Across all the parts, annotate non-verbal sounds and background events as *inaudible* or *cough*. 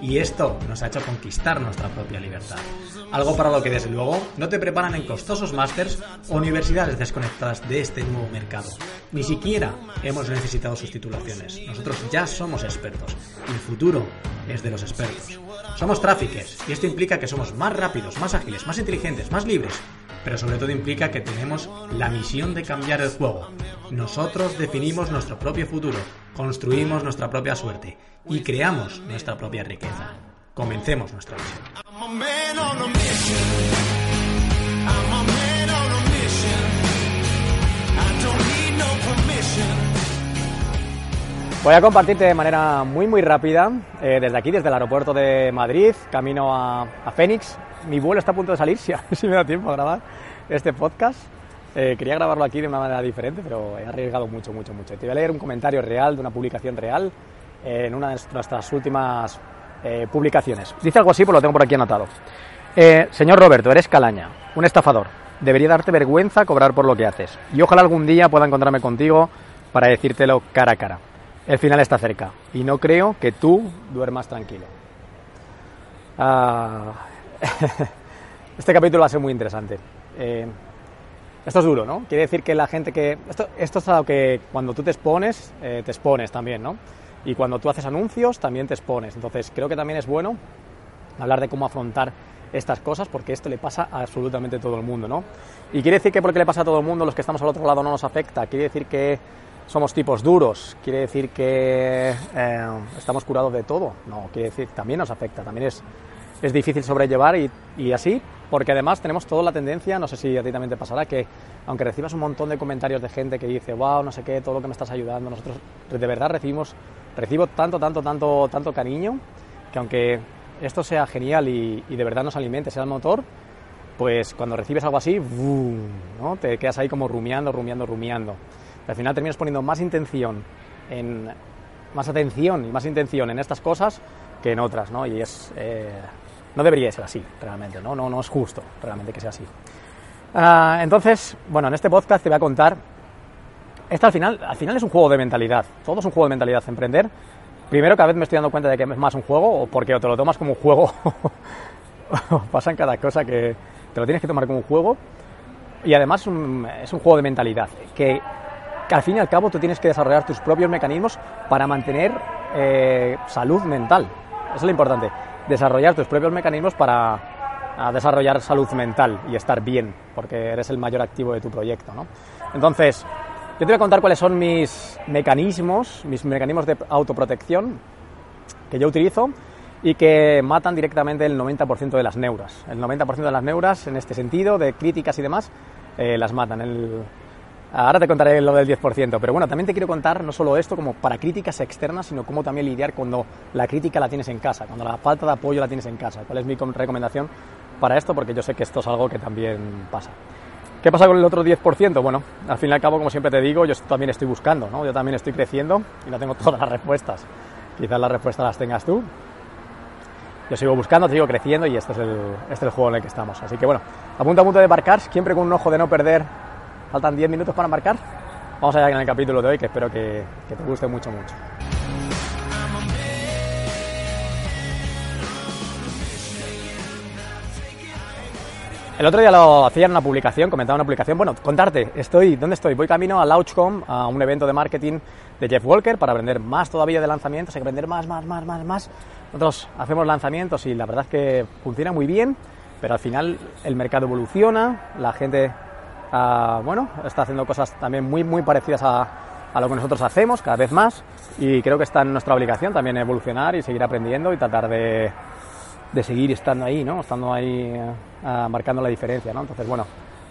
y esto nos ha hecho conquistar nuestra propia libertad. Algo para lo que desde luego no te preparan en costosos másters o universidades desconectadas de este nuevo mercado. Ni siquiera hemos necesitado sus titulaciones. Nosotros ya somos expertos y el futuro es de los expertos. Somos tráficos y esto implica que somos más rápidos, más ágiles, más inteligentes, más libres pero sobre todo implica que tenemos la misión de cambiar el juego. Nosotros definimos nuestro propio futuro, construimos nuestra propia suerte y creamos nuestra propia riqueza. Comencemos nuestra misión. Voy a compartirte de manera muy muy rápida, eh, desde aquí, desde el aeropuerto de Madrid, camino a, a Fénix. Mi vuelo está a punto de salir, *laughs* si, me da tiempo a grabar este podcast. Eh, quería grabarlo aquí de una manera diferente, pero he arriesgado mucho, mucho, mucho. Te voy a leer un comentario real de una publicación real eh, en una de nuestras últimas eh, publicaciones. Dice algo así, pues lo tengo por aquí anotado. Señor Roberto, eres calaña, un estafador. Debería darte vergüenza cobrar por lo que haces. Y ojalá algún día pueda encontrarme contigo para decírtelo cara a cara. El final está cerca y no creo que tú duermas tranquilo. Ah, *laughs* este capítulo va a ser muy interesante. Eh, esto es duro, ¿no? Quiere decir que la gente que... Esto, es algo que cuando tú te expones, eh, te expones también, ¿no? Y cuando tú haces anuncios, también te expones. Entonces, creo que también es bueno hablar de cómo afrontar estas cosas, porque esto le pasa a absolutamente todo el mundo, ¿no? Y quiere decir que porque le pasa a todo el mundo, los que estamos al otro lado no nos afecta. Quiere decir que somos tipos duros. Quiere decir que eh, estamos curados de todo. No, quiere decir también nos afecta. También es, es difícil sobrellevar y, y así, porque además tenemos toda la tendencia, no sé si a ti también te pasará, que aunque recibas un montón de comentarios de gente que dice, wow, no sé qué, todo lo que me estás ayudando, nosotros de verdad recibimos, recibo tanto, tanto, tanto, tanto cariño, que aunque esto sea genial y, y de verdad nos alimente, sea el motor, pues cuando recibes algo así. ¿no? te quedas ahí como rumiando, rumiando, rumiando. Y al final terminas poniendo más intención en más atención y más intención en estas cosas que en otras, ¿no? Y es eh, no debería ser así, realmente, ¿no? No, no es justo realmente que sea así. Uh, entonces, bueno, en este podcast te voy a contar. Esto al final, al final es un juego de mentalidad. Todo es un juego de mentalidad. Emprender, primero cada vez me estoy dando cuenta de que es más un juego, o porque o te lo tomas como un juego, *laughs* pasa en cada cosa que te lo tienes que tomar como un juego. Y además es un, juego de mentalidad. Que, que, al fin y al cabo tú tienes que desarrollar tus propios mecanismos para mantener eh, salud mental. Eso es lo importante desarrollar tus propios mecanismos para desarrollar salud mental y estar bien, porque eres el mayor activo de tu proyecto. ¿no? Entonces, yo te voy a contar cuáles son mis mecanismos, mis mecanismos de autoprotección que yo utilizo y que matan directamente el 90% de las neuras. El 90% de las neuras, en este sentido, de críticas y demás, eh, las matan. El, Ahora te contaré lo del 10%, pero bueno, también te quiero contar no solo esto como para críticas externas, sino cómo también lidiar cuando la crítica la tienes en casa, cuando la falta de apoyo la tienes en casa. ¿Cuál es mi recomendación para esto? Porque yo sé que esto es algo que también pasa. ¿Qué pasa con el otro 10%? Bueno, al fin y al cabo, como siempre te digo, yo también estoy buscando, ¿no? Yo también estoy creciendo y no tengo *laughs* todas las respuestas. Quizás las respuestas las tengas tú. Yo sigo buscando, sigo creciendo y este es el, este es el juego en el que estamos. Así que bueno, a punto a punto de marcar, siempre con un ojo de no perder Faltan 10 minutos para marcar. Vamos allá en el capítulo de hoy que espero que, te guste mucho, mucho. El otro día lo hacía en una publicación, comentaba una publicación. Bueno, contarte, estoy, ¿dónde estoy? Voy camino a Launchcom, a un evento de marketing de Jeff Walker para aprender más todavía de lanzamientos, hay que aprender más, más, más, más, más. Nosotros hacemos lanzamientos y la verdad es que funciona muy bien, pero al final el mercado evoluciona, la gente, uh, bueno, está haciendo cosas también muy, muy parecidas a, a lo que nosotros hacemos cada vez más y creo que está en nuestra obligación también evolucionar y seguir aprendiendo y tratar de, de seguir estando ahí, ¿no? Estando ahí uh, marcando la diferencia, ¿no? Entonces, bueno,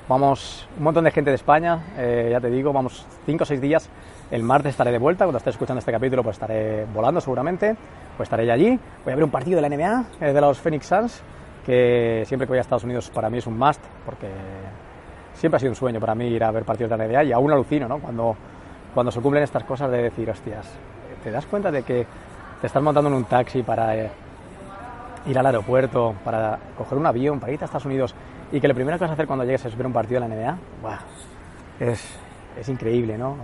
vamos un montón de gente de España, eh, ya te digo, vamos cinco o seis días. El martes estaré de vuelta, cuando estés escuchando este capítulo pues estaré volando seguramente, pues estaré allí. Voy a ver un partido de la NBA, eh, de los Phoenix Suns, que siempre que voy a Estados Unidos para mí es un must, porque siempre ha sido un sueño para mí ir a ver partidos de la NBA y aún alucino, ¿no? Cuando, cuando se cumplen estas cosas de decir, hostias, ¿te das cuenta de que te estás montando en un taxi para... Eh, ir al aeropuerto, para coger un avión, para ir a Estados Unidos y que lo primero que vas a hacer cuando llegues es ver un partido de la NBA, ¡buah! Es, es increíble, ¿no?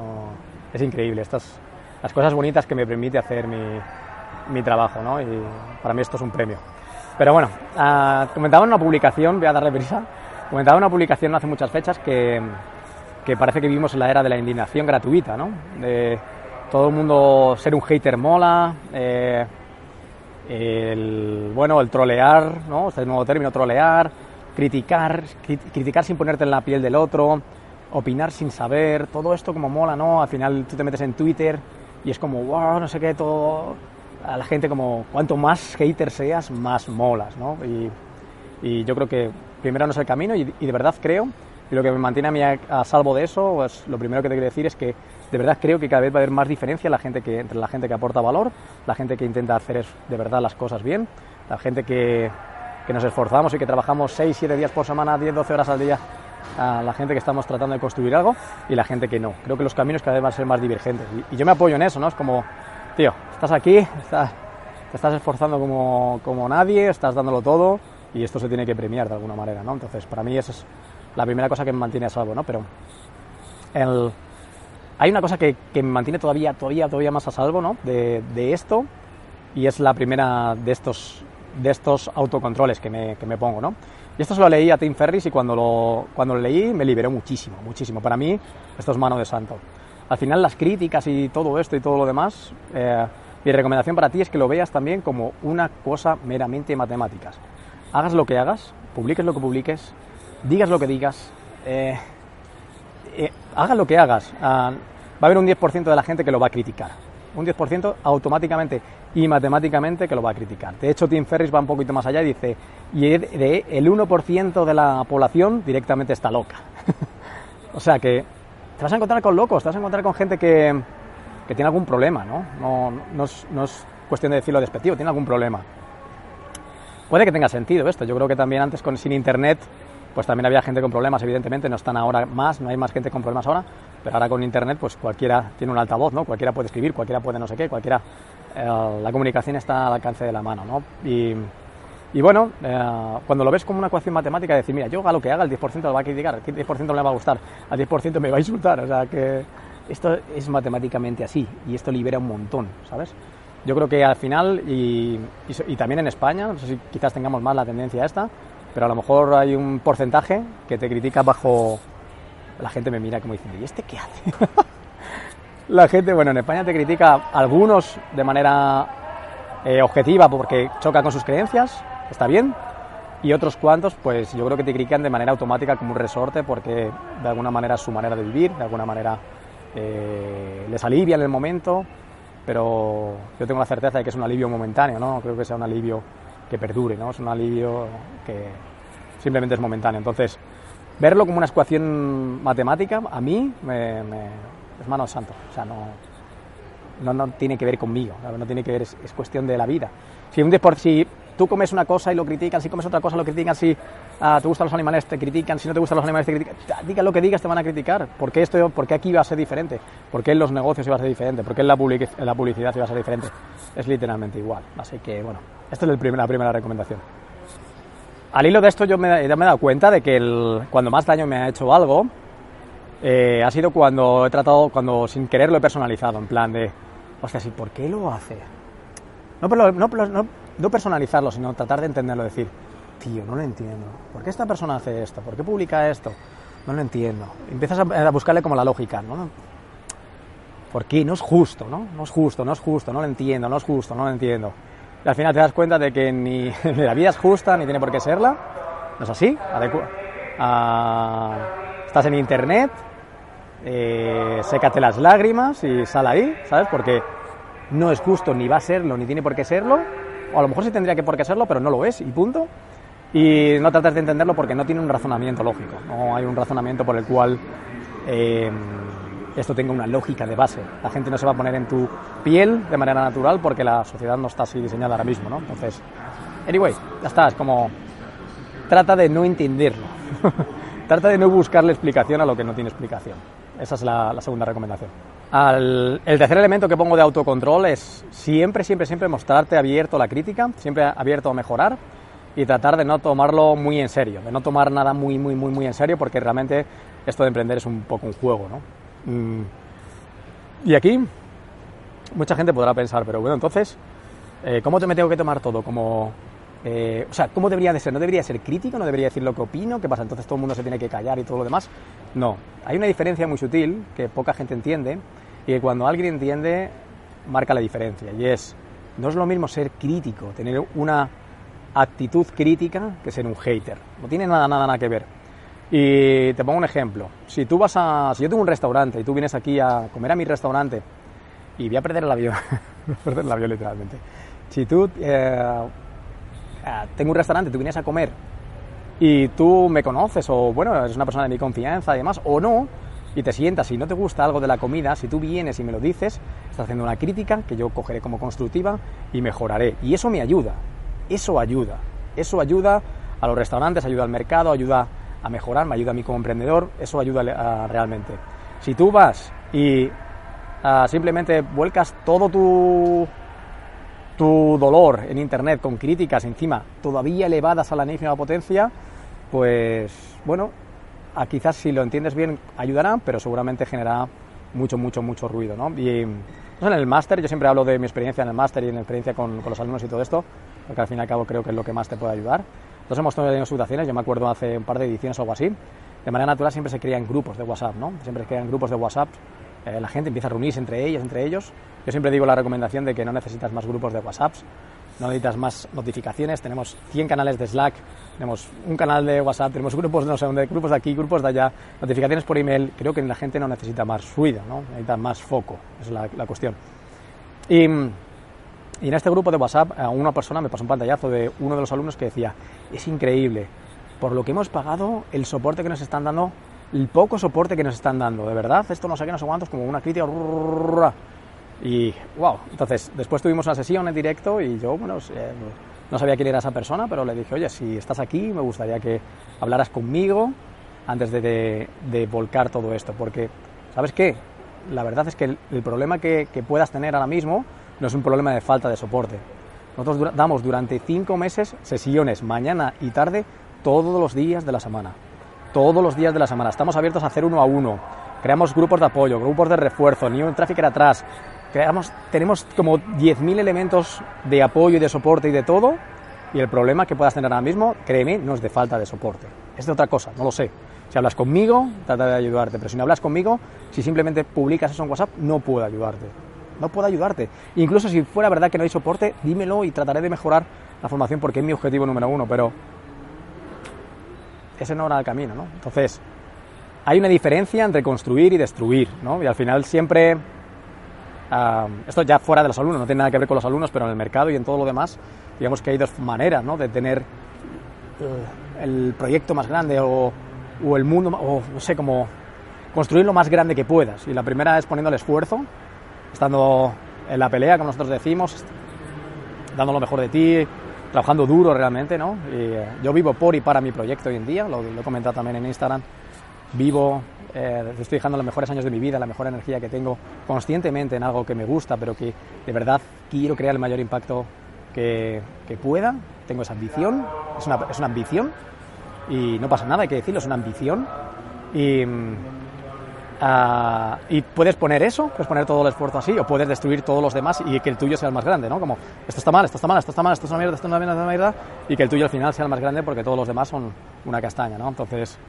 Es increíble. Estas, las cosas bonitas que me permite hacer mi, mi trabajo, ¿no? Y para mí esto es un premio. Pero bueno, uh, comentaba en una publicación, voy a darle prisa, comentaba en una publicación hace muchas fechas que, que parece que vivimos en la era de la indignación gratuita, ¿no? De todo el mundo ser un hater mola, eh, el, bueno, el trolear, ¿no? Este nuevo término, trolear, criticar, criticar sin ponerte en la piel del otro, opinar sin saber, todo esto como mola, ¿no? Al final tú te metes en Twitter y es como, wow, no sé qué, todo, a la gente como, cuanto más hater seas, más molas, ¿no? Y yo creo que primero no es el camino y, y, de verdad creo, y lo que me mantiene a mí a, a salvo de eso, pues lo primero que te quiero decir es que de verdad creo que cada vez va a haber más diferencia la gente que, entre la gente que aporta valor, la gente que intenta hacer de verdad las cosas bien, la gente que, que nos esforzamos y que trabajamos 6, 7 días por semana, 10, 12 horas al día, a la gente que estamos tratando de construir algo y la gente que no. Creo que los caminos cada vez van a ser más divergentes. Y, y yo me apoyo en eso, ¿no? Es como, tío, estás aquí, estás, te estás esforzando como, como nadie, estás dándolo todo y esto se tiene que premiar de alguna manera, ¿no? Entonces, para mí esa es la primera cosa que me mantiene a salvo, ¿no? Pero el hay una cosa que, que, me mantiene todavía, todavía, todavía más a salvo ¿no? de, de, esto y es la primera de estos, de estos autocontroles que me, que me, pongo. ¿no? Y esto se lo leí a Tim Ferris y cuando lo, cuando lo leí me liberó muchísimo, muchísimo. Para mí esto es mano de santo. Al final las críticas y todo esto y todo lo demás, eh, mi recomendación para ti es que lo veas también como una cosa meramente matemáticas. Hagas lo que hagas, publiques lo que publiques, digas lo que digas, eh, eh, hagas lo que hagas, uh, va a haber un 10% de la gente que lo va a criticar. Un 10% automáticamente y matemáticamente que lo va a criticar. De hecho, Tim Ferris va un poquito más allá y dice, y el 1% de la población directamente está loca. *laughs* o sea que te vas a encontrar con locos, te vas a encontrar con gente que, que tiene algún problema, ¿no? No, no, es, no es cuestión de decirlo despectivo, tiene algún problema. Puede que tenga sentido esto. Yo creo que también antes con, sin internet pues también había gente con problemas, evidentemente, no están ahora más, no hay más gente con problemas ahora, pero ahora con internet pues cualquiera tiene un altavoz, ¿no? Cualquiera puede escribir, cualquiera puede no sé qué, cualquiera eh, la comunicación está al alcance de la mano, ¿no? Y, y bueno, eh, cuando lo ves como una ecuación matemática, decir, mira, yo haga lo que haga, el 10% lo va a criticar, el 10% no le va a gustar, al 10% me va a insultar, o sea que esto es matemáticamente así y esto libera un montón, ¿sabes? Yo creo que al final, y, y, y también en España, no sé si quizás tengamos más la tendencia esta, pero a lo mejor hay un porcentaje que te critica bajo... La gente me mira como diciendo, ¿y este qué hace? *laughs* la gente, bueno, en España te critica algunos de manera eh, objetiva porque choca con sus creencias, está bien, y otros cuantos, pues yo creo que te critican de manera automática como un resorte porque de alguna manera es su manera de vivir, de alguna manera eh, les alivia en el momento, pero yo tengo la certeza de que es un alivio momentáneo, ¿no? Creo que sea un alivio que perdure, ¿no? Es un alivio que simplemente es momentáneo. Entonces, verlo como una ecuación matemática, a mí me, es mano santo. O sea, no, no, no, tiene que ver conmigo, no tiene que ver, es, es cuestión de la vida. Si, un si tú comes una cosa y lo critican, si comes otra cosa lo critican, si uh, te gustan los animales te critican, si no te gustan los animales te critican, diga lo que digas te van a criticar. ¿Por qué, esto, ¿Por aquí va a ser diferente? ¿Por qué en los negocios iba a ser diferente? ¿Por qué en la, public la publicidad iba a ser diferente? Es literalmente igual. Así que, bueno, esta es la primera recomendación. Al hilo de esto yo me, ya me he dado cuenta de que cuando más daño me ha hecho algo eh, ha sido cuando he tratado, cuando sin querer lo he personalizado, en plan de, hostia, ¿sí, ¿por qué lo hace? No, no, no, no personalizarlo, sino tratar de entenderlo, decir, tío, no lo entiendo. ¿Por qué esta persona hace esto? ¿Por qué publica esto? No lo entiendo. Empiezas a, buscarle como la lógica, ¿no? ¿Por qué? No es justo, ¿no? No es justo, no es justo, no lo entiendo, no es justo, no lo entiendo. Y al final te das cuenta de que ni, *laughs* la vida es justa, ni tiene por qué serla. ¿No es así? Ah, estás en internet, eh, sécate las lágrimas y sal ahí, ¿sabes? Porque no es justo, ni va a serlo, ni tiene por qué serlo. O a lo mejor sí tendría que por qué serlo, pero no lo es, y punto. Y no tratas de entenderlo porque no tiene un razonamiento lógico. No hay un razonamiento por el cual eh, esto tenga una lógica de base. La gente no se va a poner en tu piel de manera natural porque la sociedad no está así diseñada ahora mismo, ¿no? Entonces, anyway, ya está, es como trata de no entenderlo. *laughs* trata de no buscarle explicación a lo que no tiene explicación. Esa es la, segunda recomendación. El tercer elemento que pongo de autocontrol es siempre, siempre, siempre mostrarte abierto a la crítica, siempre abierto a mejorar y tratar de no tomarlo muy en serio, de no tomar nada muy, muy, muy, muy en serio porque realmente esto de emprender es un poco un juego, ¿no? Mm. Y aquí mucha gente podrá pensar, pero bueno, entonces, eh, ¿cómo te me tengo que tomar todo? Como, eh, o sea, ¿cómo debería de ser? ¿No debería ser crítico? ¿No debería decir lo que opino? ¿Qué pasa? Entonces todo el mundo se tiene que callar y todo lo demás. No, hay una diferencia muy sutil que poca gente entiende y que cuando alguien entiende marca la diferencia y es, no es lo mismo ser crítico, tener una actitud crítica que ser un hater. No tiene nada, nada, nada que ver. Y te pongo un ejemplo. Si tú vas a. Si yo tengo un restaurante y tú vienes aquí a comer a mi restaurante y voy a perder el avión. *laughs* perder el avión literalmente. Si tú. Eh, eh, tengo un restaurante, tú vienes a comer y tú me conoces o, bueno, eres una persona de mi confianza y demás, o no, y te sientas y no te gusta algo de la comida, si tú vienes y me lo dices, estás haciendo una crítica que yo cogeré como constructiva y mejoraré. Y eso me ayuda. Eso ayuda. Eso ayuda a los restaurantes, ayuda al mercado, ayuda a mejorar, me ayuda a mí como emprendedor, eso ayuda realmente. Si tú vas y ah, simplemente vuelcas todo tu, tu dolor en Internet con críticas encima todavía elevadas a la enésima potencia, pues bueno, a quizás si lo entiendes bien ayudará, pero seguramente generará mucho, mucho, mucho ruido. ¿no? Y en el máster, yo siempre hablo de mi experiencia en el máster y en la experiencia con, con los alumnos y todo esto, porque al fin y al cabo creo que es lo que más te puede ayudar. Nosotros hemos tenido situaciones, yo me acuerdo hace un par de ediciones o algo así, de manera natural siempre se crean grupos de WhatsApp, ¿no? Siempre se crean grupos de WhatsApp, eh, la gente empieza a reunirse entre ellos, entre ellos. Yo siempre digo la recomendación de que no necesitas más grupos de WhatsApp, no necesitas más notificaciones, tenemos 100 canales de Slack, tenemos un canal de WhatsApp, tenemos grupos, no sé, grupos de aquí, grupos de allá, notificaciones por email, creo que la gente no necesita más ruido, ¿no? Necesita más foco, es la, la cuestión. Y y en este grupo de WhatsApp, una persona me pasó un pantallazo de uno de los alumnos que decía, es increíble, por lo que hemos pagado, el soporte que nos están dando, el poco soporte que nos están dando, de verdad, esto no sé qué, no sé cuántos, como una crítica. Y wow, entonces después tuvimos una sesión en directo y yo, bueno, eh, no sabía quién era esa persona, pero le dije, oye, si estás aquí, me gustaría que hablaras conmigo antes de, volcar todo esto, porque, ¿sabes qué? La verdad es que el, problema que, puedas tener ahora mismo no es un problema de falta de soporte. Nosotros damos durante cinco meses sesiones mañana y tarde todos los días de la semana. Todos los días de la semana. Estamos abiertos a hacer uno a uno. Creamos grupos de apoyo, grupos de refuerzo, ni un tráfico atrás. Creamos, tenemos como 10.000 elementos de apoyo y de soporte y de todo. Y el problema que puedas tener ahora mismo, créeme, no es de falta de soporte. Es de otra cosa, no lo sé. Si hablas conmigo, trata de ayudarte. Pero si no hablas conmigo, si simplemente publicas eso en WhatsApp, no puedo ayudarte no puedo ayudarte. Incluso si fuera verdad que no hay soporte, dímelo y trataré de mejorar la formación porque es mi objetivo número uno, pero ese no era el camino, ¿no? Entonces, hay una diferencia entre construir y destruir, ¿no? Y al final siempre, esto ya fuera de los alumnos, no tiene nada que ver con los alumnos, pero en el mercado y en todo lo demás, digamos que hay dos maneras, ¿no? De tener eh, el proyecto más grande o, o el mundo, o no sé, como construir lo más grande que puedas. Y la primera es poniendo el esfuerzo, estando en la pelea, como nosotros decimos, dando lo mejor de ti, trabajando duro realmente, ¿no? Y, eh, yo vivo por y para mi proyecto hoy en día, lo, he comentado también en Instagram, vivo, eh, estoy dejando los mejores años de mi vida, la mejor energía que tengo conscientemente en algo que me gusta, pero que de verdad quiero crear el mayor impacto que, que pueda, tengo esa ambición, es una, es una ambición y no pasa nada, hay que decirlo, es una ambición y Ah, y puedes poner eso, puedes poner todo el esfuerzo así, o puedes destruir todos los demás y que el tuyo sea el más grande, ¿no? Como, esto está mal, esto está mal, esto está mal, esto es una mierda, esto es una mierda, esto es una mierda, y que el tuyo al final sea el más grande porque todos los demás son una castaña, ¿no? Entonces,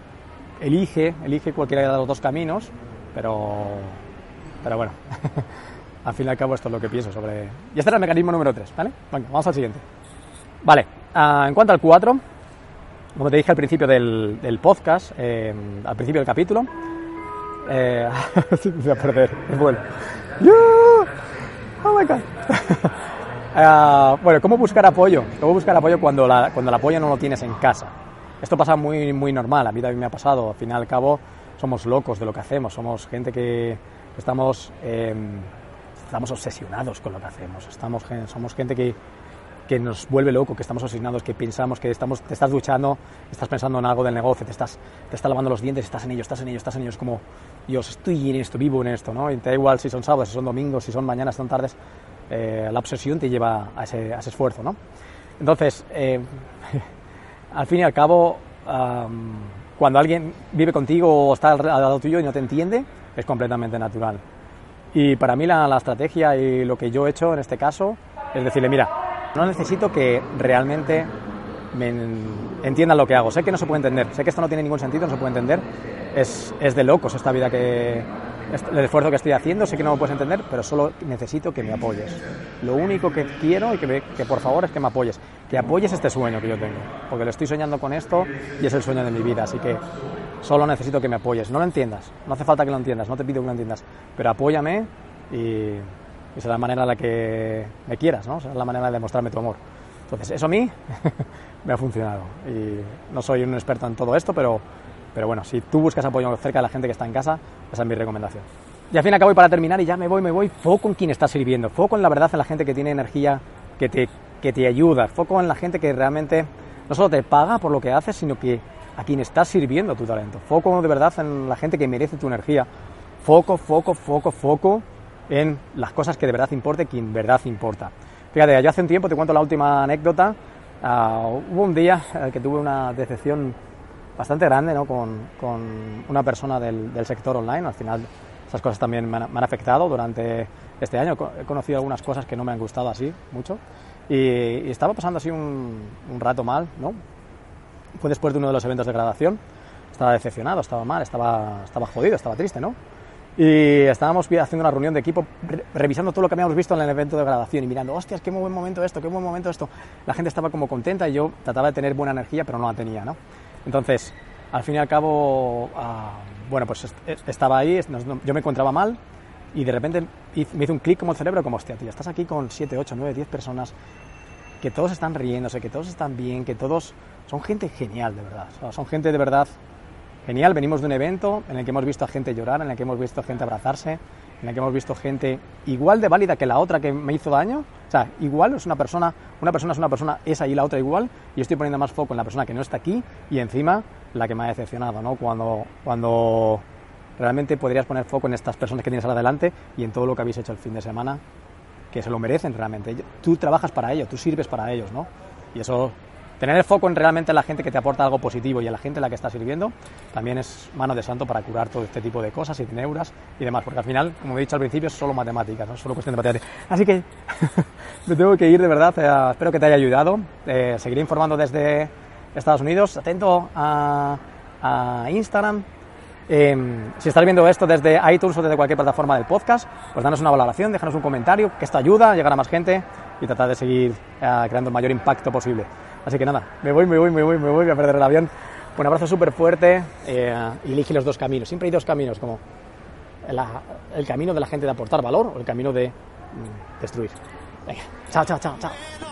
elige, elige cualquiera de los dos caminos, pero, pero bueno, *laughs* al fin y al cabo esto es lo que pienso sobre... Y este era el mecanismo número 3, ¿vale? Venga, vamos al siguiente. Vale, ah, en cuanto al 4, como te dije al principio del, podcast, eh, al principio del capítulo, eh, *laughs* voy a perder el vuelo. ¡Oh my God! uh, *laughs* bueno, ¿cómo buscar apoyo? ¿Cómo buscar apoyo cuando, la, cuando el apoyo no lo tienes en casa? Esto pasa muy, muy normal, a mí también me ha pasado. Al fin y al cabo, somos locos de lo que hacemos, somos gente que estamos, eh, estamos obsesionados con lo que hacemos, estamos, somos gente que que nos vuelve loco, que estamos obsesionados, que pensamos que estamos, te estás duchando, estás pensando en algo del negocio, te estás, te estás lavando los dientes, estás en ello, estás en ello, estás en ello, es como, Dios, estoy en esto, vivo en esto, ¿no? Y te da igual si son sábados, si son domingos, si son mañanas, son tardes, eh, la obsesión te lleva a ese, esfuerzo, ¿no? Entonces, eh, *laughs* al fin y al cabo, um, cuando alguien vive contigo o está al lado tuyo y no te entiende, es completamente natural. Y para mí la, la estrategia y lo que yo he hecho en este caso es decirle, mira, no necesito que realmente me entiendan lo que hago. Sé que no se puede entender, sé que esto no tiene ningún sentido, no se puede entender. Es, es de locos esta vida que. El esfuerzo que estoy haciendo, sé que no me puedes entender, pero solo necesito que me apoyes. Lo único que quiero y que, que por favor es que me apoyes. Que apoyes este sueño que yo tengo. Porque lo estoy soñando con esto y es el sueño de mi vida. Así que solo necesito que me apoyes. No lo entiendas, no hace falta que lo entiendas, no te pido que lo entiendas. Pero apóyame y esa es la manera en la que me quieras, ¿no? Es la manera de demostrarme tu amor. Entonces, eso a mí *laughs* me ha funcionado. Y no soy un experto en todo esto, pero, pero bueno, si tú buscas apoyo cerca de la gente que está en casa, esa es mi recomendación. Y al fin y al cabo, y para terminar, y ya me voy, me voy, foco en quien está sirviendo, foco en la verdad en la gente que tiene energía, que te, que te ayuda, foco en la gente que realmente no solo te paga por lo que haces, sino que a quien estás sirviendo tu talento. Foco de verdad en la gente que merece tu energía. Foco, foco, foco, foco en las cosas que de verdad importe, quien en verdad importa. Fíjate, yo hace un tiempo, te cuento la última anécdota, ah, hubo un día que tuve una decepción bastante grande ¿no? con, con, una persona del, del, sector online, al final esas cosas también me han, me han, afectado durante este año, he conocido algunas cosas que no me han gustado así mucho y, y estaba pasando así un, un rato mal, ¿no? Fue después de uno de los eventos de graduación, estaba decepcionado, estaba mal, estaba, estaba jodido, estaba triste, ¿no? Y estábamos haciendo una reunión de equipo, revisando todo lo que habíamos visto en el evento de graduación y mirando, hostias, qué buen momento esto, qué buen momento esto. La gente estaba como contenta y yo trataba de tener buena energía, pero no la tenía, ¿no? Entonces, al fin y al cabo, uh, bueno, pues estaba ahí, yo me encontraba mal y de repente me hizo un clic como el cerebro, como, hostia, tío, estás aquí con 7, 8, 9, 10 personas que todos están riéndose, que todos están bien, que todos son gente genial, de verdad. Son gente de verdad genial. Venimos de un evento en el que hemos visto a gente llorar, en el que hemos visto a gente abrazarse, en el que hemos visto gente igual de válida que la otra que me hizo daño. Sea, igual es una persona, una persona es una persona, esa y la otra igual, y estoy poniendo más foco en la persona que no está aquí y encima la que me ha decepcionado, ¿no? Cuando, cuando realmente podrías poner foco en estas personas que tienes adelante y en todo lo que habéis hecho el fin de semana, que se lo merecen realmente. Tú trabajas para ello, tú sirves para ellos, ¿no? Y eso tener el foco en realmente la gente que te aporta algo positivo y en la gente a la que está sirviendo, también es mano de santo para curar todo este tipo de cosas y neuras y demás, porque al final, como he dicho al principio, es solo matemáticas, no es solo cuestión de matemáticas. Así que *laughs* me tengo que ir de verdad, eh, espero que te haya ayudado, eh, seguiré informando desde Estados Unidos, atento a, a Instagram, eh, si estás viendo esto desde iTunes o desde cualquier plataforma del podcast, pues danos una valoración, déjanos un comentario, que esto ayuda a llegar a más gente y tratar de seguir eh, creando el mayor impacto posible. Así que nada, me voy, me voy, me voy, me voy, a perder el avión. Un abrazo súper fuerte eh, y elige los dos caminos. Siempre hay dos caminos, como el camino de la gente de aportar valor o el camino de mm, destruir. Venga, chao, chao, chao, chao.